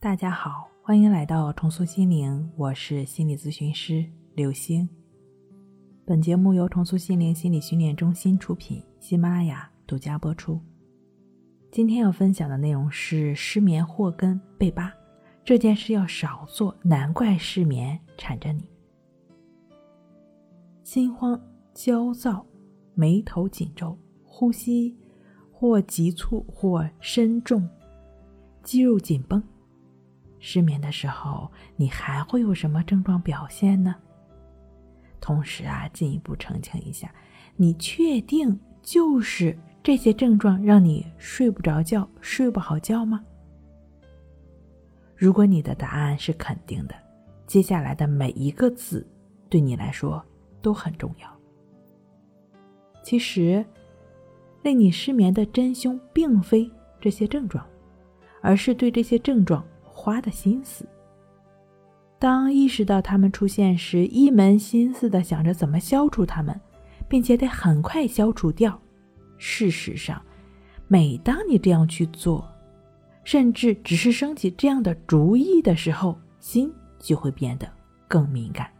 大家好，欢迎来到重塑心灵，我是心理咨询师刘星。本节目由重塑心灵心理训练中心出品，喜马拉雅独家播出。今天要分享的内容是失眠祸根被扒，这件事要少做，难怪失眠缠着你。心慌、焦躁、眉头紧皱、呼吸或急促或深重、肌肉紧绷。失眠的时候，你还会有什么症状表现呢？同时啊，进一步澄清一下，你确定就是这些症状让你睡不着觉、睡不好觉吗？如果你的答案是肯定的，接下来的每一个字对你来说都很重要。其实，令你失眠的真凶并非这些症状，而是对这些症状。花的心思。当意识到他们出现时，一门心思的想着怎么消除他们，并且得很快消除掉。事实上，每当你这样去做，甚至只是升起这样的主意的时候，心就会变得更敏感，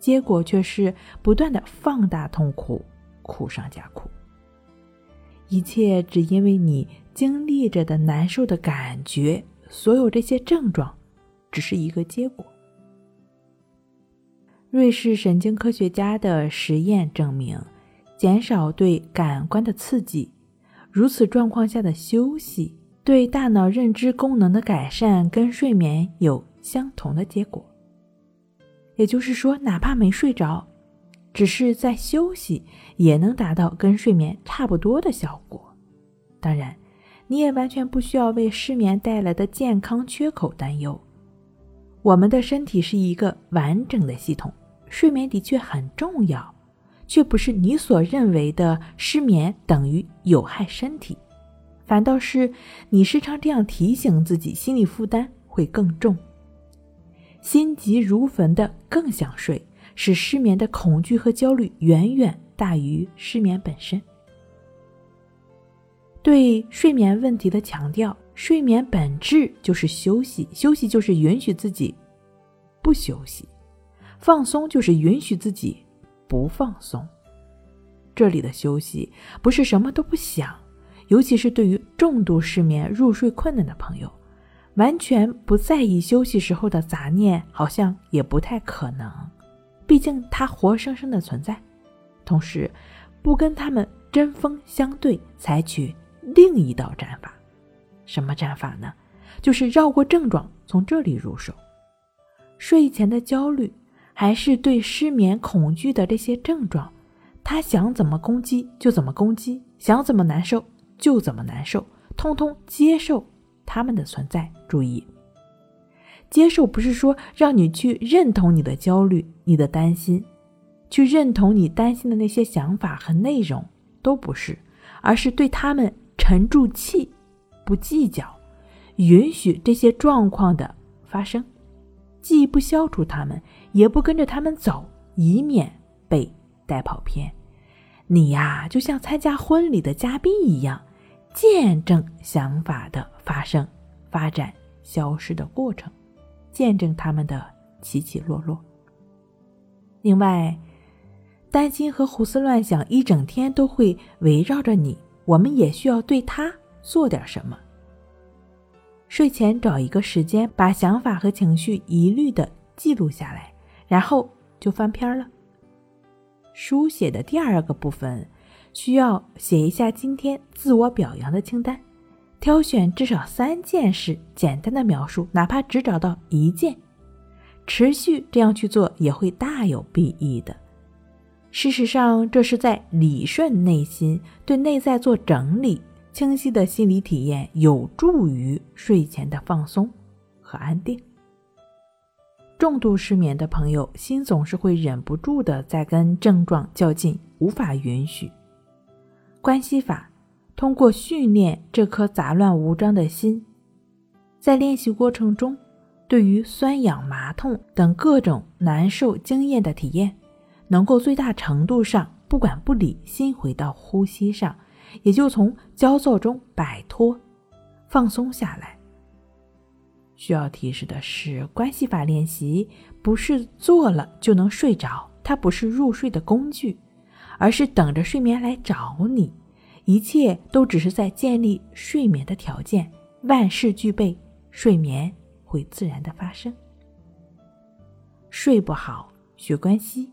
结果却是不断的放大痛苦，苦上加苦。一切只因为你经历着的难受的感觉。所有这些症状，只是一个结果。瑞士神经科学家的实验证明，减少对感官的刺激，如此状况下的休息，对大脑认知功能的改善跟睡眠有相同的结果。也就是说，哪怕没睡着，只是在休息，也能达到跟睡眠差不多的效果。当然。你也完全不需要为失眠带来的健康缺口担忧。我们的身体是一个完整的系统，睡眠的确很重要，却不是你所认为的失眠等于有害身体，反倒是你时常这样提醒自己，心理负担会更重，心急如焚的更想睡，使失眠的恐惧和焦虑远远大于失眠本身。对睡眠问题的强调，睡眠本质就是休息，休息就是允许自己不休息，放松就是允许自己不放松。这里的休息不是什么都不想，尤其是对于重度失眠、入睡困难的朋友，完全不在意休息时候的杂念，好像也不太可能。毕竟它活生生的存在，同时不跟他们针锋相对，采取。另一道战法，什么战法呢？就是绕过症状，从这里入手。睡前的焦虑，还是对失眠恐惧的这些症状，他想怎么攻击就怎么攻击，想怎么难受就怎么难受，通通接受他们的存在。注意，接受不是说让你去认同你的焦虑、你的担心，去认同你担心的那些想法和内容，都不是，而是对他们。沉住气，不计较，允许这些状况的发生，既不消除他们，也不跟着他们走，以免被带跑偏。你呀，就像参加婚礼的嘉宾一样，见证想法的发生、发展、消失的过程，见证他们的起起落落。另外，担心和胡思乱想一整天都会围绕着你。我们也需要对他做点什么。睡前找一个时间，把想法和情绪一律的记录下来，然后就翻篇了。书写的第二个部分，需要写一下今天自我表扬的清单，挑选至少三件事，简单的描述，哪怕只找到一件，持续这样去做也会大有裨益的。事实上，这是在理顺内心，对内在做整理。清晰的心理体验有助于睡前的放松和安定。重度失眠的朋友，心总是会忍不住的在跟症状较劲，无法允许。关系法通过训练这颗杂乱无章的心，在练习过程中，对于酸痒麻痛等各种难受经验的体验。能够最大程度上不管不理，心回到呼吸上，也就从焦躁中摆脱，放松下来。需要提示的是，关系法练习不是做了就能睡着，它不是入睡的工具，而是等着睡眠来找你。一切都只是在建立睡眠的条件，万事俱备，睡眠会自然的发生。睡不好，学关系，